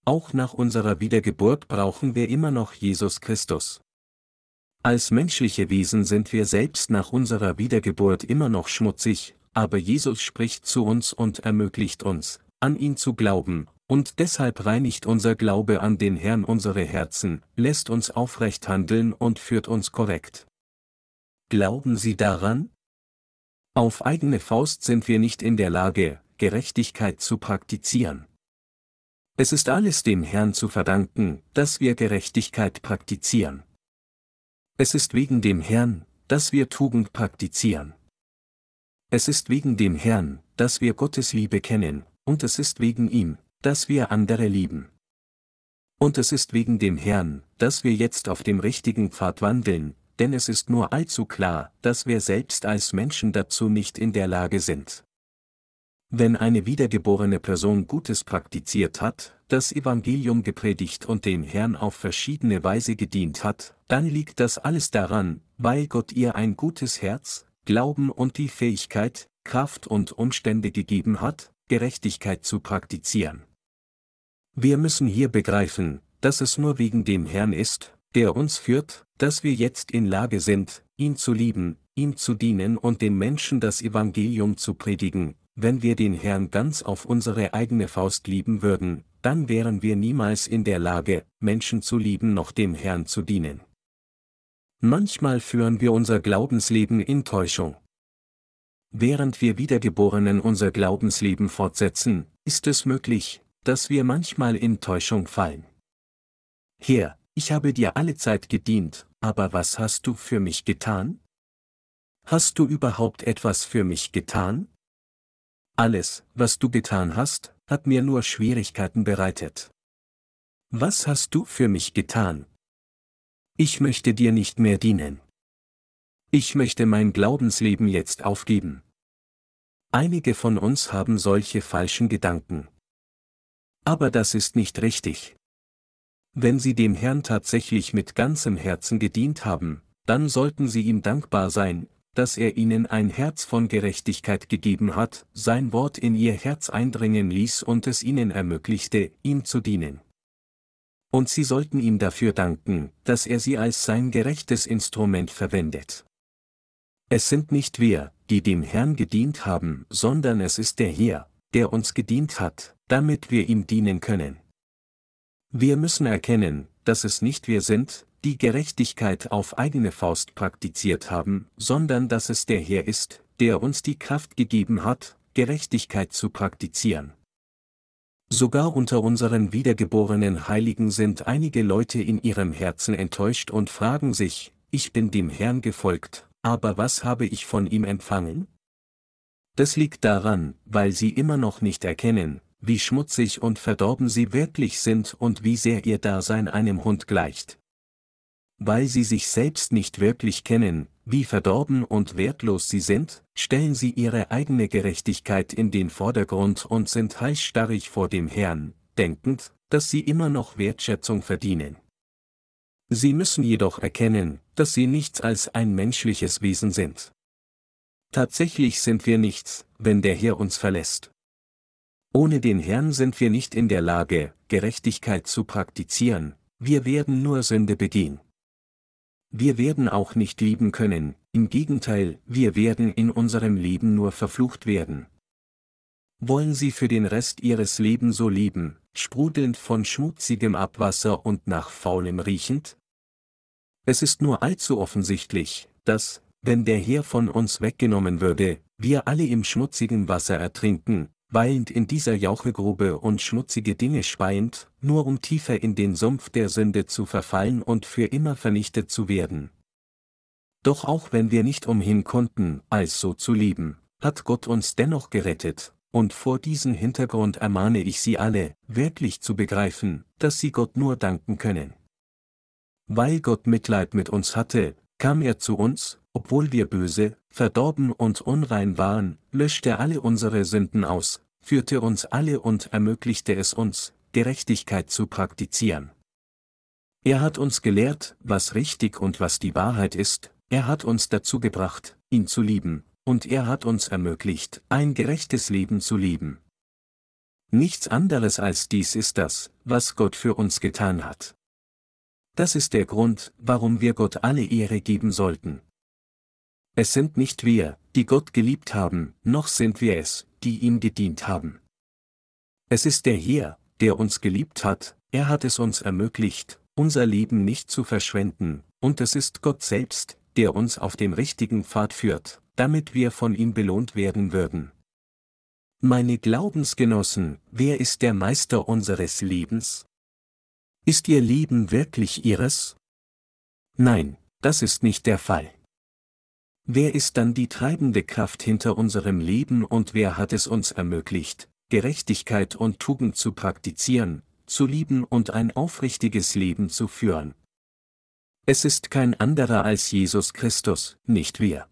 Auch nach unserer Wiedergeburt brauchen wir immer noch Jesus Christus. Als menschliche Wesen sind wir selbst nach unserer Wiedergeburt immer noch schmutzig, aber Jesus spricht zu uns und ermöglicht uns, an ihn zu glauben, und deshalb reinigt unser Glaube an den Herrn unsere Herzen, lässt uns aufrecht handeln und führt uns korrekt. Glauben Sie daran? Auf eigene Faust sind wir nicht in der Lage, Gerechtigkeit zu praktizieren. Es ist alles dem Herrn zu verdanken, dass wir Gerechtigkeit praktizieren. Es ist wegen dem Herrn, dass wir Tugend praktizieren. Es ist wegen dem Herrn, dass wir Gottes Liebe kennen, und es ist wegen ihm, dass wir andere lieben. Und es ist wegen dem Herrn, dass wir jetzt auf dem richtigen Pfad wandeln, denn es ist nur allzu klar, dass wir selbst als Menschen dazu nicht in der Lage sind. Wenn eine wiedergeborene Person Gutes praktiziert hat, das Evangelium gepredigt und dem Herrn auf verschiedene Weise gedient hat, dann liegt das alles daran, weil Gott ihr ein gutes Herz, Glauben und die Fähigkeit, Kraft und Umstände gegeben hat, Gerechtigkeit zu praktizieren. Wir müssen hier begreifen, dass es nur wegen dem Herrn ist, der uns führt, dass wir jetzt in Lage sind, ihn zu lieben, ihm zu dienen und den Menschen das Evangelium zu predigen, wenn wir den Herrn ganz auf unsere eigene Faust lieben würden, dann wären wir niemals in der Lage, Menschen zu lieben noch dem Herrn zu dienen. Manchmal führen wir unser Glaubensleben in Täuschung. Während wir Wiedergeborenen unser Glaubensleben fortsetzen, ist es möglich, dass wir manchmal in Täuschung fallen. Herr, ich habe dir alle Zeit gedient, aber was hast du für mich getan? Hast du überhaupt etwas für mich getan? Alles, was du getan hast, hat mir nur Schwierigkeiten bereitet. Was hast du für mich getan? Ich möchte dir nicht mehr dienen. Ich möchte mein Glaubensleben jetzt aufgeben. Einige von uns haben solche falschen Gedanken. Aber das ist nicht richtig. Wenn Sie dem Herrn tatsächlich mit ganzem Herzen gedient haben, dann sollten Sie ihm dankbar sein, dass er ihnen ein Herz von Gerechtigkeit gegeben hat, sein Wort in ihr Herz eindringen ließ und es ihnen ermöglichte, ihm zu dienen. Und sie sollten ihm dafür danken, dass er sie als sein gerechtes Instrument verwendet. Es sind nicht wir, die dem Herrn gedient haben, sondern es ist der Herr, der uns gedient hat, damit wir ihm dienen können. Wir müssen erkennen, dass es nicht wir sind, die Gerechtigkeit auf eigene Faust praktiziert haben, sondern dass es der Herr ist, der uns die Kraft gegeben hat, Gerechtigkeit zu praktizieren. Sogar unter unseren wiedergeborenen Heiligen sind einige Leute in ihrem Herzen enttäuscht und fragen sich, ich bin dem Herrn gefolgt, aber was habe ich von ihm empfangen? Das liegt daran, weil sie immer noch nicht erkennen, wie schmutzig und verdorben sie wirklich sind und wie sehr ihr Dasein einem Hund gleicht weil sie sich selbst nicht wirklich kennen, wie verdorben und wertlos sie sind, stellen sie ihre eigene Gerechtigkeit in den Vordergrund und sind heißstarrig vor dem Herrn, denkend, dass sie immer noch Wertschätzung verdienen. Sie müssen jedoch erkennen, dass sie nichts als ein menschliches Wesen sind. Tatsächlich sind wir nichts, wenn der Herr uns verlässt. Ohne den Herrn sind wir nicht in der Lage, Gerechtigkeit zu praktizieren, wir werden nur Sünde begehen. Wir werden auch nicht lieben können, im Gegenteil, wir werden in unserem Leben nur verflucht werden. Wollen Sie für den Rest Ihres Lebens so leben, sprudelnd von schmutzigem Abwasser und nach faulem riechend? Es ist nur allzu offensichtlich, dass, wenn der Herr von uns weggenommen würde, wir alle im schmutzigen Wasser ertrinken, weilend in dieser Jauchegrube und schmutzige Dinge speiend, nur um tiefer in den Sumpf der Sünde zu verfallen und für immer vernichtet zu werden. Doch auch wenn wir nicht umhin konnten, als so zu leben, hat Gott uns dennoch gerettet, und vor diesem Hintergrund ermahne ich Sie alle, wirklich zu begreifen, dass Sie Gott nur danken können. Weil Gott Mitleid mit uns hatte, kam er zu uns, obwohl wir böse, verdorben und unrein waren, löschte alle unsere Sünden aus, führte uns alle und ermöglichte es uns, Gerechtigkeit zu praktizieren. Er hat uns gelehrt, was richtig und was die Wahrheit ist, er hat uns dazu gebracht, ihn zu lieben, und er hat uns ermöglicht, ein gerechtes Leben zu leben. Nichts anderes als dies ist das, was Gott für uns getan hat. Das ist der Grund, warum wir Gott alle Ehre geben sollten. Es sind nicht wir, die Gott geliebt haben, noch sind wir es, die ihm gedient haben. Es ist der Herr, der uns geliebt hat, er hat es uns ermöglicht, unser Leben nicht zu verschwenden, und es ist Gott selbst, der uns auf dem richtigen Pfad führt, damit wir von ihm belohnt werden würden. Meine Glaubensgenossen, wer ist der Meister unseres Lebens? Ist Ihr Leben wirklich Ihres? Nein, das ist nicht der Fall. Wer ist dann die treibende Kraft hinter unserem Leben und wer hat es uns ermöglicht, Gerechtigkeit und Tugend zu praktizieren, zu lieben und ein aufrichtiges Leben zu führen? Es ist kein anderer als Jesus Christus, nicht wir.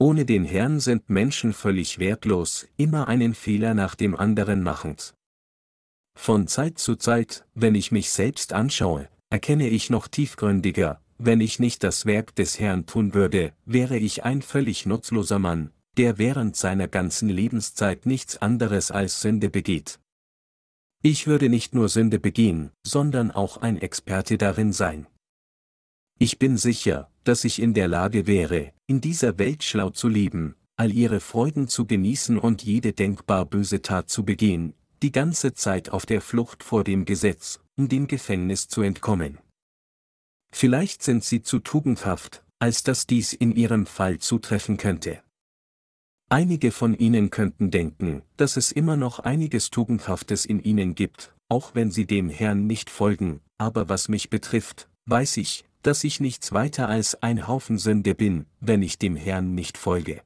Ohne den Herrn sind Menschen völlig wertlos, immer einen Fehler nach dem anderen machend. Von Zeit zu Zeit, wenn ich mich selbst anschaue, erkenne ich noch tiefgründiger, wenn ich nicht das Werk des Herrn tun würde, wäre ich ein völlig nutzloser Mann, der während seiner ganzen Lebenszeit nichts anderes als Sünde begeht. Ich würde nicht nur Sünde begehen, sondern auch ein Experte darin sein. Ich bin sicher, dass ich in der Lage wäre, in dieser Welt schlau zu leben, all ihre Freuden zu genießen und jede denkbar böse Tat zu begehen, die ganze Zeit auf der Flucht vor dem Gesetz, um dem Gefängnis zu entkommen. Vielleicht sind sie zu tugendhaft, als dass dies in ihrem Fall zutreffen könnte. Einige von ihnen könnten denken, dass es immer noch einiges Tugendhaftes in ihnen gibt, auch wenn sie dem Herrn nicht folgen, aber was mich betrifft, weiß ich, dass ich nichts weiter als ein Haufen Sünde bin, wenn ich dem Herrn nicht folge.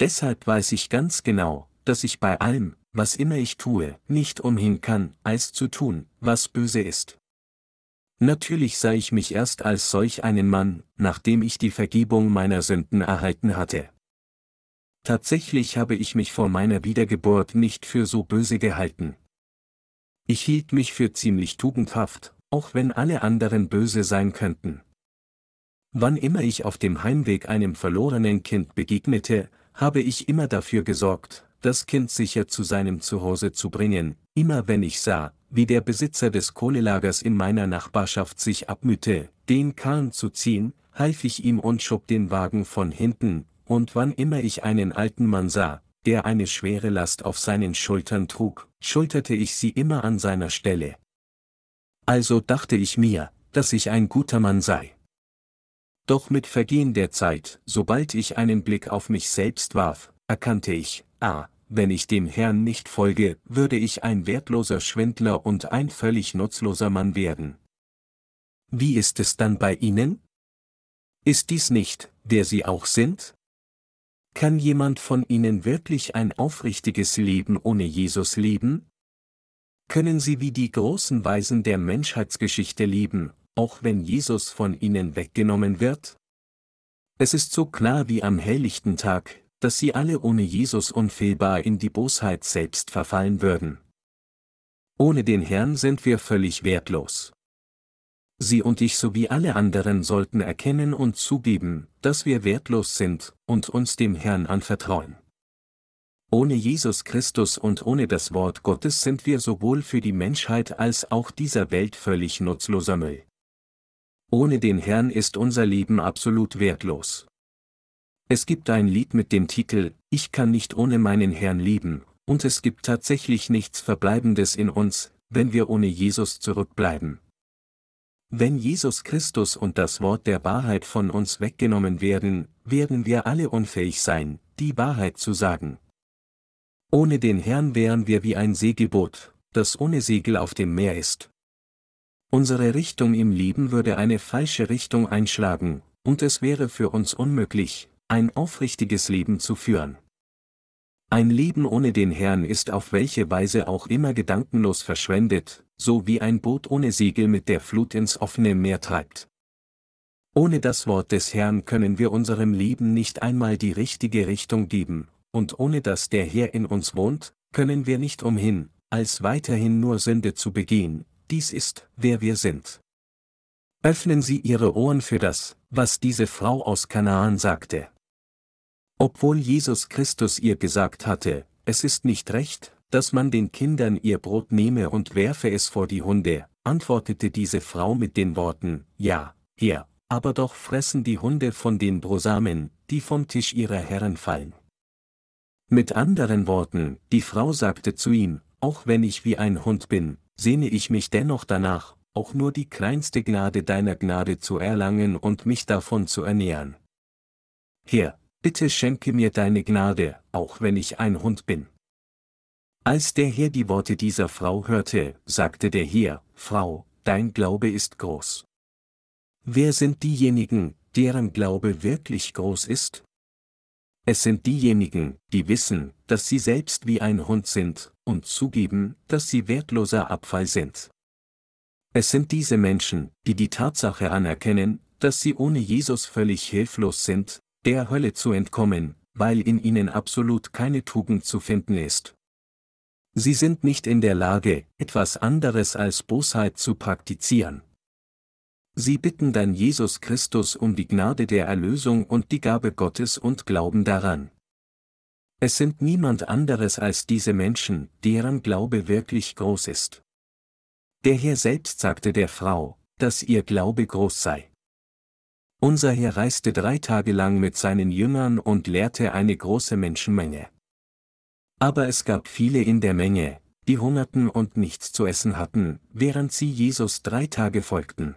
Deshalb weiß ich ganz genau, dass ich bei allem, was immer ich tue, nicht umhin kann, als zu tun, was böse ist. Natürlich sah ich mich erst als solch einen Mann, nachdem ich die Vergebung meiner Sünden erhalten hatte. Tatsächlich habe ich mich vor meiner Wiedergeburt nicht für so böse gehalten. Ich hielt mich für ziemlich tugendhaft, auch wenn alle anderen böse sein könnten. Wann immer ich auf dem Heimweg einem verlorenen Kind begegnete, habe ich immer dafür gesorgt, das Kind sicher zu seinem Zuhause zu bringen, immer wenn ich sah, wie der Besitzer des Kohlelagers in meiner Nachbarschaft sich abmühte, den Kahn zu ziehen, half ich ihm und schob den Wagen von hinten, und wann immer ich einen alten Mann sah, der eine schwere Last auf seinen Schultern trug, schulterte ich sie immer an seiner Stelle. Also dachte ich mir, dass ich ein guter Mann sei. Doch mit Vergehen der Zeit, sobald ich einen Blick auf mich selbst warf, erkannte ich, ah, wenn ich dem Herrn nicht folge, würde ich ein wertloser Schwindler und ein völlig nutzloser Mann werden. Wie ist es dann bei Ihnen? Ist dies nicht, wer Sie auch sind? Kann jemand von Ihnen wirklich ein aufrichtiges Leben ohne Jesus leben? Können Sie wie die großen Weisen der Menschheitsgeschichte leben, auch wenn Jesus von Ihnen weggenommen wird? Es ist so klar wie am helllichten Tag, dass sie alle ohne Jesus unfehlbar in die Bosheit selbst verfallen würden. Ohne den Herrn sind wir völlig wertlos. Sie und ich sowie alle anderen sollten erkennen und zugeben, dass wir wertlos sind, und uns dem Herrn anvertrauen. Ohne Jesus Christus und ohne das Wort Gottes sind wir sowohl für die Menschheit als auch dieser Welt völlig nutzloser Müll. Ohne den Herrn ist unser Leben absolut wertlos. Es gibt ein Lied mit dem Titel Ich kann nicht ohne meinen Herrn lieben, und es gibt tatsächlich nichts Verbleibendes in uns, wenn wir ohne Jesus zurückbleiben. Wenn Jesus Christus und das Wort der Wahrheit von uns weggenommen werden, werden wir alle unfähig sein, die Wahrheit zu sagen. Ohne den Herrn wären wir wie ein Segelboot, das ohne Segel auf dem Meer ist. Unsere Richtung im Leben würde eine falsche Richtung einschlagen, und es wäre für uns unmöglich, ein aufrichtiges Leben zu führen. Ein Leben ohne den Herrn ist auf welche Weise auch immer gedankenlos verschwendet, so wie ein Boot ohne Segel mit der Flut ins offene Meer treibt. Ohne das Wort des Herrn können wir unserem Leben nicht einmal die richtige Richtung geben, und ohne dass der Herr in uns wohnt, können wir nicht umhin, als weiterhin nur Sünde zu begehen, dies ist, wer wir sind. Öffnen Sie Ihre Ohren für das, was diese Frau aus Kanaan sagte. Obwohl Jesus Christus ihr gesagt hatte, es ist nicht recht, dass man den Kindern ihr Brot nehme und werfe es vor die Hunde, antwortete diese Frau mit den Worten, Ja, Herr, aber doch fressen die Hunde von den Brosamen, die vom Tisch ihrer Herren fallen. Mit anderen Worten, die Frau sagte zu ihm, auch wenn ich wie ein Hund bin, sehne ich mich dennoch danach, auch nur die kleinste Gnade deiner Gnade zu erlangen und mich davon zu ernähren. Herr, bitte schenke mir deine Gnade, auch wenn ich ein Hund bin. Als der Herr die Worte dieser Frau hörte, sagte der Herr, Frau, dein Glaube ist groß. Wer sind diejenigen, deren Glaube wirklich groß ist? Es sind diejenigen, die wissen, dass sie selbst wie ein Hund sind, und zugeben, dass sie wertloser Abfall sind. Es sind diese Menschen, die die Tatsache anerkennen, dass sie ohne Jesus völlig hilflos sind, der Hölle zu entkommen, weil in ihnen absolut keine Tugend zu finden ist. Sie sind nicht in der Lage, etwas anderes als Bosheit zu praktizieren. Sie bitten dann Jesus Christus um die Gnade der Erlösung und die Gabe Gottes und glauben daran. Es sind niemand anderes als diese Menschen, deren Glaube wirklich groß ist. Der Herr selbst sagte der Frau, dass ihr Glaube groß sei. Unser Herr reiste drei Tage lang mit seinen Jüngern und lehrte eine große Menschenmenge. Aber es gab viele in der Menge, die hungerten und nichts zu essen hatten, während sie Jesus drei Tage folgten.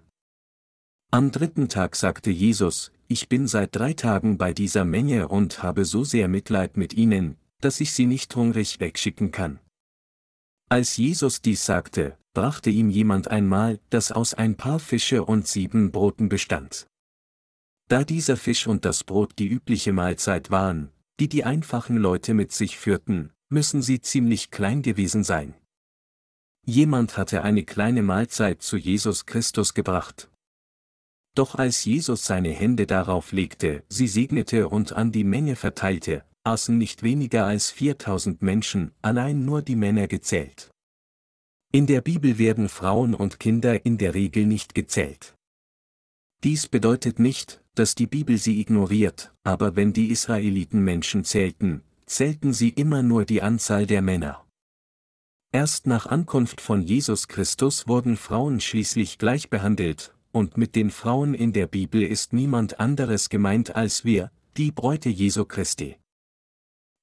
Am dritten Tag sagte Jesus, ich bin seit drei Tagen bei dieser Menge und habe so sehr Mitleid mit ihnen, dass ich sie nicht hungrig wegschicken kann. Als Jesus dies sagte, brachte ihm jemand ein Mahl, das aus ein paar Fische und sieben Broten bestand. Da dieser Fisch und das Brot die übliche Mahlzeit waren, die die einfachen Leute mit sich führten, müssen sie ziemlich klein gewesen sein. Jemand hatte eine kleine Mahlzeit zu Jesus Christus gebracht, doch als Jesus seine Hände darauf legte, sie segnete und an die Menge verteilte, aßen nicht weniger als 4000 Menschen, allein nur die Männer gezählt. In der Bibel werden Frauen und Kinder in der Regel nicht gezählt. Dies bedeutet nicht, dass die Bibel sie ignoriert, aber wenn die Israeliten Menschen zählten, zählten sie immer nur die Anzahl der Männer. Erst nach Ankunft von Jesus Christus wurden Frauen schließlich gleich behandelt, und mit den Frauen in der Bibel ist niemand anderes gemeint als wir, die Bräute Jesu Christi.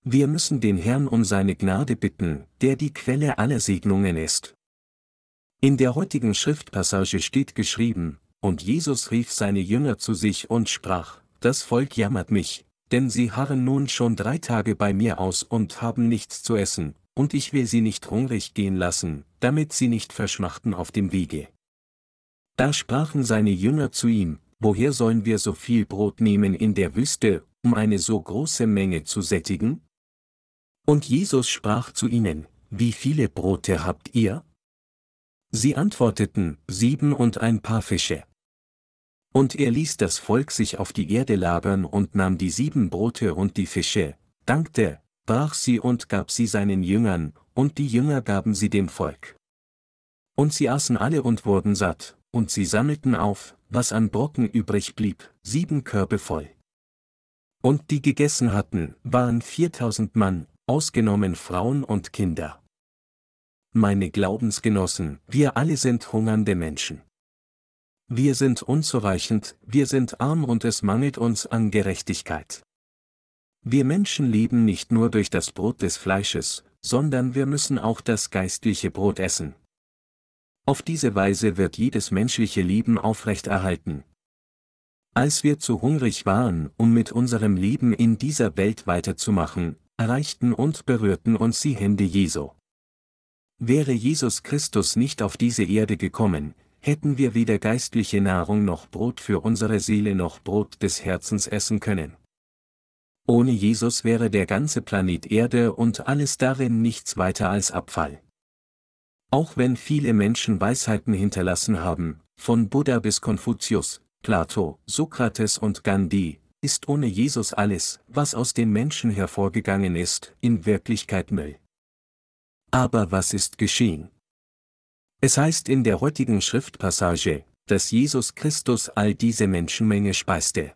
Wir müssen den Herrn um seine Gnade bitten, der die Quelle aller Segnungen ist. In der heutigen Schriftpassage steht geschrieben, und Jesus rief seine Jünger zu sich und sprach, das Volk jammert mich, denn sie harren nun schon drei Tage bei mir aus und haben nichts zu essen, und ich will sie nicht hungrig gehen lassen, damit sie nicht verschmachten auf dem Wege. Da sprachen seine Jünger zu ihm, woher sollen wir so viel Brot nehmen in der Wüste, um eine so große Menge zu sättigen? Und Jesus sprach zu ihnen, wie viele Brote habt ihr? Sie antworteten, sieben und ein paar Fische. Und er ließ das Volk sich auf die Erde lagern und nahm die sieben Brote und die Fische, dankte, brach sie und gab sie seinen Jüngern, und die Jünger gaben sie dem Volk. Und sie aßen alle und wurden satt, und sie sammelten auf, was an Brocken übrig blieb, sieben Körbe voll. Und die gegessen hatten, waren viertausend Mann, ausgenommen Frauen und Kinder. Meine Glaubensgenossen, wir alle sind hungernde Menschen. Wir sind unzureichend, wir sind arm und es mangelt uns an Gerechtigkeit. Wir Menschen leben nicht nur durch das Brot des Fleisches, sondern wir müssen auch das geistliche Brot essen. Auf diese Weise wird jedes menschliche Leben aufrechterhalten. Als wir zu hungrig waren, um mit unserem Leben in dieser Welt weiterzumachen, erreichten und berührten uns die Hände Jesu. Wäre Jesus Christus nicht auf diese Erde gekommen, hätten wir weder geistliche Nahrung noch Brot für unsere Seele noch Brot des Herzens essen können. Ohne Jesus wäre der ganze Planet Erde und alles darin nichts weiter als Abfall. Auch wenn viele Menschen Weisheiten hinterlassen haben, von Buddha bis Konfuzius, Plato, Sokrates und Gandhi, ist ohne Jesus alles, was aus den Menschen hervorgegangen ist, in Wirklichkeit Müll. Aber was ist geschehen? Es heißt in der heutigen Schriftpassage, dass Jesus Christus all diese Menschenmenge speiste.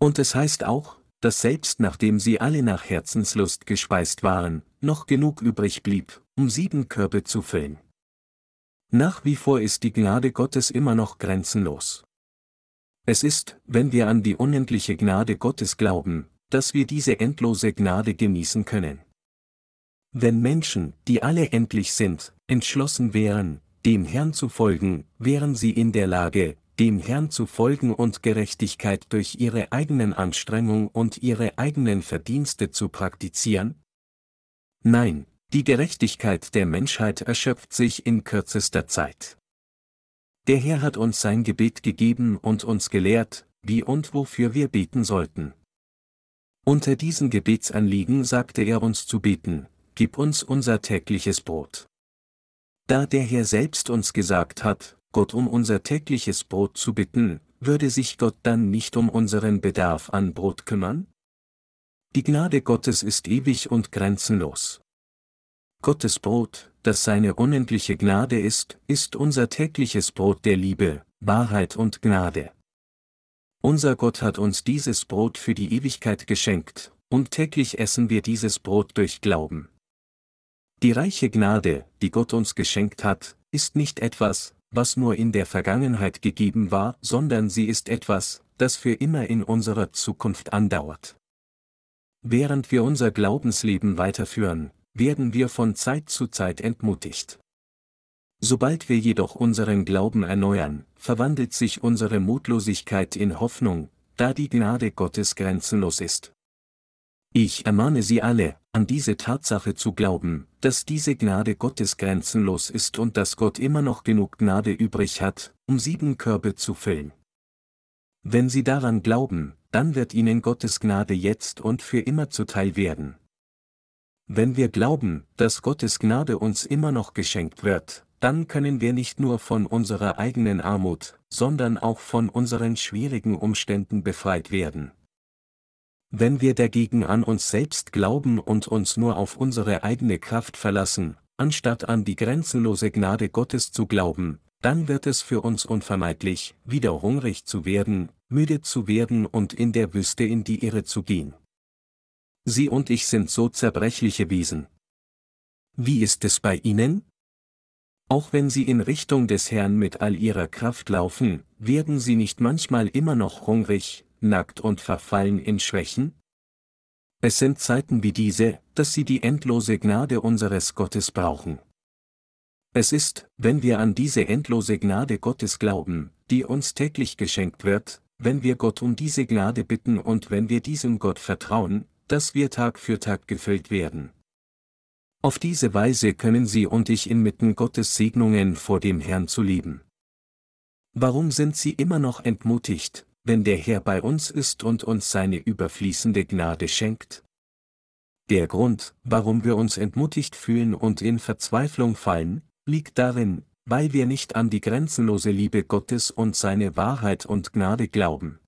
Und es heißt auch, dass selbst nachdem sie alle nach Herzenslust gespeist waren, noch genug übrig blieb, um sieben Körbe zu füllen. Nach wie vor ist die Gnade Gottes immer noch grenzenlos. Es ist, wenn wir an die unendliche Gnade Gottes glauben, dass wir diese endlose Gnade genießen können. Wenn Menschen, die alle endlich sind, entschlossen wären, dem Herrn zu folgen, wären sie in der Lage, dem Herrn zu folgen und Gerechtigkeit durch ihre eigenen Anstrengung und ihre eigenen Verdienste zu praktizieren? Nein, die Gerechtigkeit der Menschheit erschöpft sich in kürzester Zeit. Der Herr hat uns sein Gebet gegeben und uns gelehrt, wie und wofür wir beten sollten. Unter diesen Gebetsanliegen sagte er uns zu beten, Gib uns unser tägliches Brot. Da der Herr selbst uns gesagt hat, Gott um unser tägliches Brot zu bitten, würde sich Gott dann nicht um unseren Bedarf an Brot kümmern? Die Gnade Gottes ist ewig und grenzenlos. Gottes Brot, das seine unendliche Gnade ist, ist unser tägliches Brot der Liebe, Wahrheit und Gnade. Unser Gott hat uns dieses Brot für die Ewigkeit geschenkt, und täglich essen wir dieses Brot durch Glauben. Die reiche Gnade, die Gott uns geschenkt hat, ist nicht etwas, was nur in der Vergangenheit gegeben war, sondern sie ist etwas, das für immer in unserer Zukunft andauert. Während wir unser Glaubensleben weiterführen, werden wir von Zeit zu Zeit entmutigt. Sobald wir jedoch unseren Glauben erneuern, verwandelt sich unsere Mutlosigkeit in Hoffnung, da die Gnade Gottes grenzenlos ist. Ich ermahne Sie alle, an diese Tatsache zu glauben, dass diese Gnade Gottes grenzenlos ist und dass Gott immer noch genug Gnade übrig hat, um sieben Körbe zu füllen. Wenn Sie daran glauben, dann wird Ihnen Gottes Gnade jetzt und für immer zuteil werden. Wenn wir glauben, dass Gottes Gnade uns immer noch geschenkt wird, dann können wir nicht nur von unserer eigenen Armut, sondern auch von unseren schwierigen Umständen befreit werden. Wenn wir dagegen an uns selbst glauben und uns nur auf unsere eigene Kraft verlassen, anstatt an die grenzenlose Gnade Gottes zu glauben, dann wird es für uns unvermeidlich, wieder hungrig zu werden, müde zu werden und in der Wüste in die Irre zu gehen. Sie und ich sind so zerbrechliche Wesen. Wie ist es bei Ihnen? Auch wenn Sie in Richtung des Herrn mit all Ihrer Kraft laufen, werden Sie nicht manchmal immer noch hungrig, nackt und verfallen in Schwächen? Es sind Zeiten wie diese, dass sie die endlose Gnade unseres Gottes brauchen. Es ist, wenn wir an diese endlose Gnade Gottes glauben, die uns täglich geschenkt wird, wenn wir Gott um diese Gnade bitten und wenn wir diesem Gott vertrauen, dass wir Tag für Tag gefüllt werden. Auf diese Weise können Sie und ich inmitten Gottes Segnungen vor dem Herrn zu leben. Warum sind Sie immer noch entmutigt, wenn der Herr bei uns ist und uns seine überfließende Gnade schenkt? Der Grund, warum wir uns entmutigt fühlen und in Verzweiflung fallen, liegt darin, weil wir nicht an die grenzenlose Liebe Gottes und seine Wahrheit und Gnade glauben.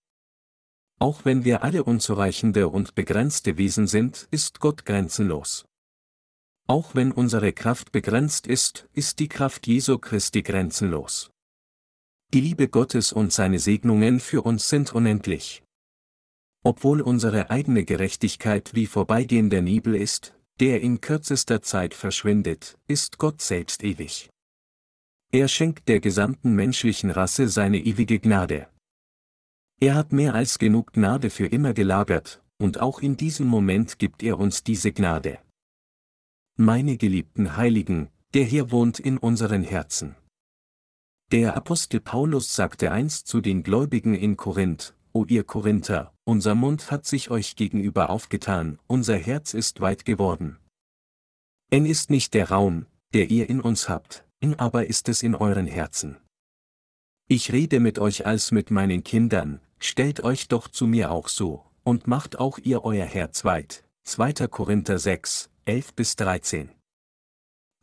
Auch wenn wir alle unzureichende und begrenzte Wesen sind, ist Gott grenzenlos. Auch wenn unsere Kraft begrenzt ist, ist die Kraft Jesu Christi grenzenlos. Die Liebe Gottes und seine Segnungen für uns sind unendlich. Obwohl unsere eigene Gerechtigkeit wie vorbeigehender Nebel ist, der in kürzester Zeit verschwindet, ist Gott selbst ewig. Er schenkt der gesamten menschlichen Rasse seine ewige Gnade. Er hat mehr als genug Gnade für immer gelagert, und auch in diesem Moment gibt er uns diese Gnade. Meine geliebten Heiligen, der hier wohnt in unseren Herzen. Der Apostel Paulus sagte einst zu den Gläubigen in Korinth, O ihr Korinther, unser Mund hat sich euch gegenüber aufgetan, unser Herz ist weit geworden. En ist nicht der Raum, der ihr in uns habt, in aber ist es in euren Herzen. Ich rede mit euch als mit meinen Kindern, stellt euch doch zu mir auch so, und macht auch ihr euer Herz weit. 2. Korinther 6, 11 bis 13.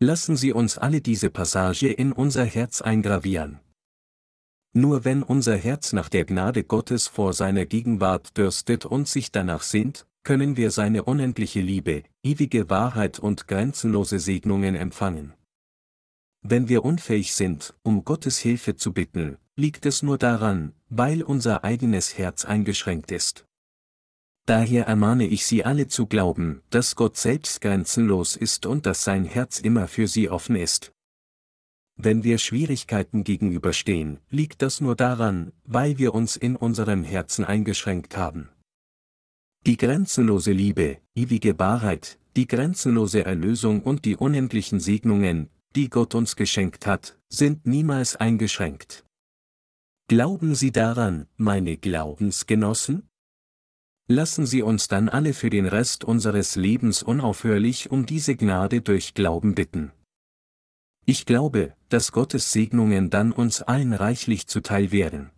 Lassen Sie uns alle diese Passage in unser Herz eingravieren. Nur wenn unser Herz nach der Gnade Gottes vor seiner Gegenwart dürstet und sich danach sehnt, können wir seine unendliche Liebe, ewige Wahrheit und grenzenlose Segnungen empfangen. Wenn wir unfähig sind, um Gottes Hilfe zu bitten, liegt es nur daran, weil unser eigenes Herz eingeschränkt ist. Daher ermahne ich Sie alle zu glauben, dass Gott selbst grenzenlos ist und dass sein Herz immer für Sie offen ist. Wenn wir Schwierigkeiten gegenüberstehen, liegt das nur daran, weil wir uns in unserem Herzen eingeschränkt haben. Die grenzenlose Liebe, ewige Wahrheit, die grenzenlose Erlösung und die unendlichen Segnungen, die Gott uns geschenkt hat, sind niemals eingeschränkt. Glauben Sie daran, meine Glaubensgenossen? Lassen Sie uns dann alle für den Rest unseres Lebens unaufhörlich um diese Gnade durch Glauben bitten. Ich glaube, dass Gottes Segnungen dann uns allen reichlich zuteil werden.